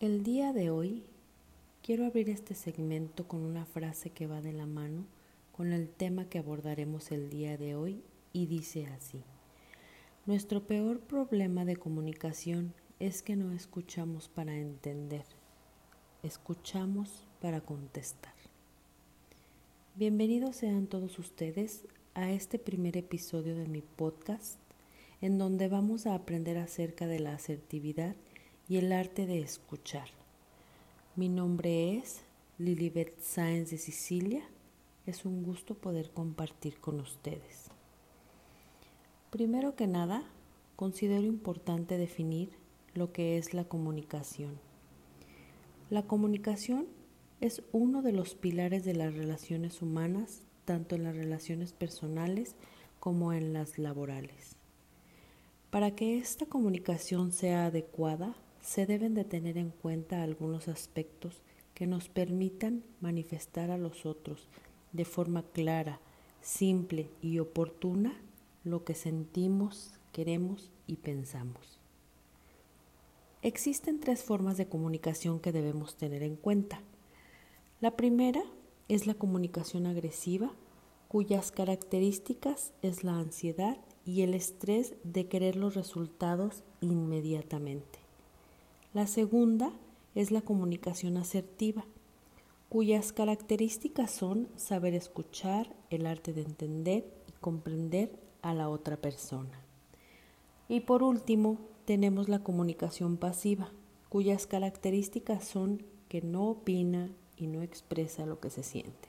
El día de hoy quiero abrir este segmento con una frase que va de la mano con el tema que abordaremos el día de hoy y dice así. Nuestro peor problema de comunicación es que no escuchamos para entender, escuchamos para contestar. Bienvenidos sean todos ustedes a este primer episodio de mi podcast en donde vamos a aprender acerca de la asertividad y el arte de escuchar. Mi nombre es Lilibet Sáenz de Sicilia. Es un gusto poder compartir con ustedes. Primero que nada, considero importante definir lo que es la comunicación. La comunicación es uno de los pilares de las relaciones humanas, tanto en las relaciones personales como en las laborales. Para que esta comunicación sea adecuada, se deben de tener en cuenta algunos aspectos que nos permitan manifestar a los otros de forma clara, simple y oportuna lo que sentimos, queremos y pensamos. Existen tres formas de comunicación que debemos tener en cuenta. La primera es la comunicación agresiva, cuyas características es la ansiedad y el estrés de querer los resultados inmediatamente. La segunda es la comunicación asertiva, cuyas características son saber escuchar, el arte de entender y comprender a la otra persona. Y por último, tenemos la comunicación pasiva, cuyas características son que no opina y no expresa lo que se siente.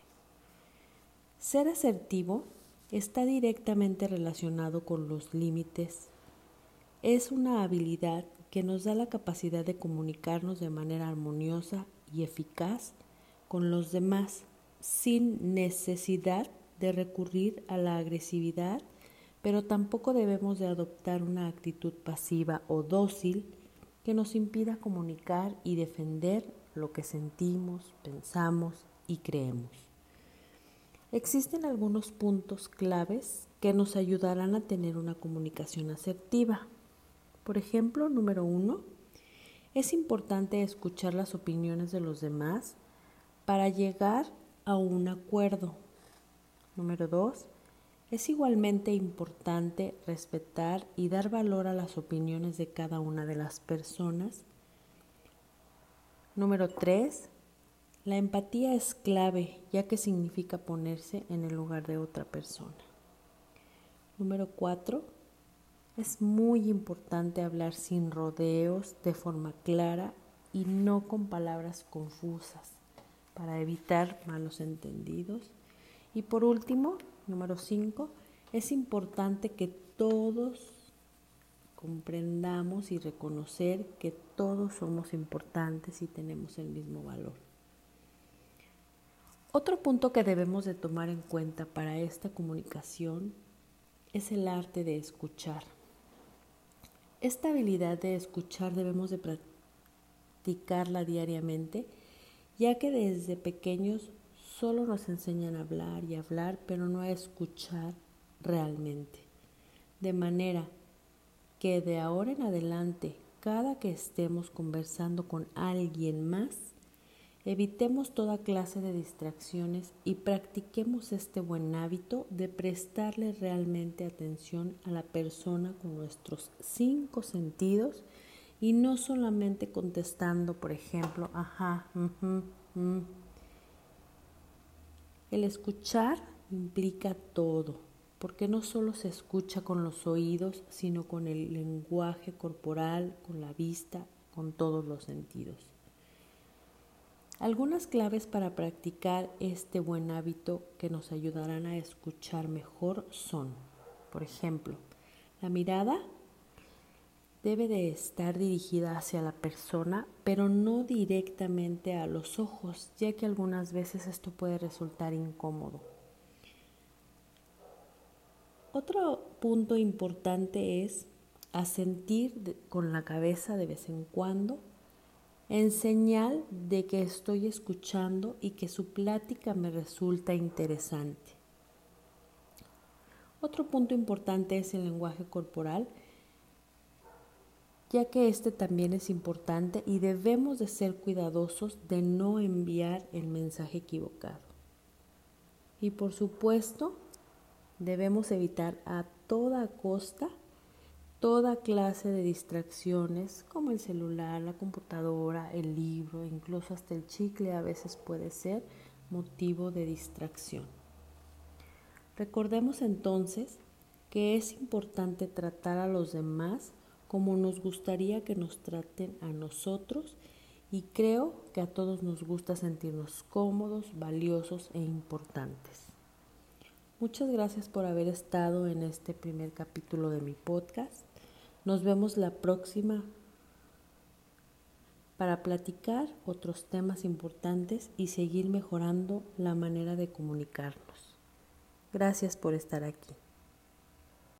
Ser asertivo está directamente relacionado con los límites. Es una habilidad que nos da la capacidad de comunicarnos de manera armoniosa y eficaz con los demás sin necesidad de recurrir a la agresividad, pero tampoco debemos de adoptar una actitud pasiva o dócil que nos impida comunicar y defender lo que sentimos, pensamos y creemos. Existen algunos puntos claves que nos ayudarán a tener una comunicación asertiva. Por ejemplo, número uno, es importante escuchar las opiniones de los demás para llegar a un acuerdo. Número dos, es igualmente importante respetar y dar valor a las opiniones de cada una de las personas. Número tres, la empatía es clave ya que significa ponerse en el lugar de otra persona. Número cuatro, es muy importante hablar sin rodeos, de forma clara y no con palabras confusas para evitar malos entendidos. Y por último, número 5, es importante que todos comprendamos y reconocer que todos somos importantes y tenemos el mismo valor. Otro punto que debemos de tomar en cuenta para esta comunicación es el arte de escuchar. Esta habilidad de escuchar debemos de practicarla diariamente, ya que desde pequeños solo nos enseñan a hablar y hablar, pero no a escuchar realmente. De manera que de ahora en adelante, cada que estemos conversando con alguien más, Evitemos toda clase de distracciones y practiquemos este buen hábito de prestarle realmente atención a la persona con nuestros cinco sentidos y no solamente contestando, por ejemplo, ajá, El escuchar implica todo, porque no solo se escucha con los oídos, sino con el lenguaje corporal, con la vista, con todos los sentidos. Algunas claves para practicar este buen hábito que nos ayudarán a escuchar mejor son, por ejemplo, la mirada debe de estar dirigida hacia la persona, pero no directamente a los ojos, ya que algunas veces esto puede resultar incómodo. Otro punto importante es asentir con la cabeza de vez en cuando en señal de que estoy escuchando y que su plática me resulta interesante. Otro punto importante es el lenguaje corporal. ya que este también es importante y debemos de ser cuidadosos de no enviar el mensaje equivocado. Y por supuesto, debemos evitar a toda costa toda clase de distracciones como el celular, la computadora, el libro, incluso hasta el chicle a veces puede ser motivo de distracción. Recordemos entonces que es importante tratar a los demás como nos gustaría que nos traten a nosotros y creo que a todos nos gusta sentirnos cómodos, valiosos e importantes. Muchas gracias por haber estado en este primer capítulo de mi podcast. Nos vemos la próxima para platicar otros temas importantes y seguir mejorando la manera de comunicarnos. Gracias por estar aquí.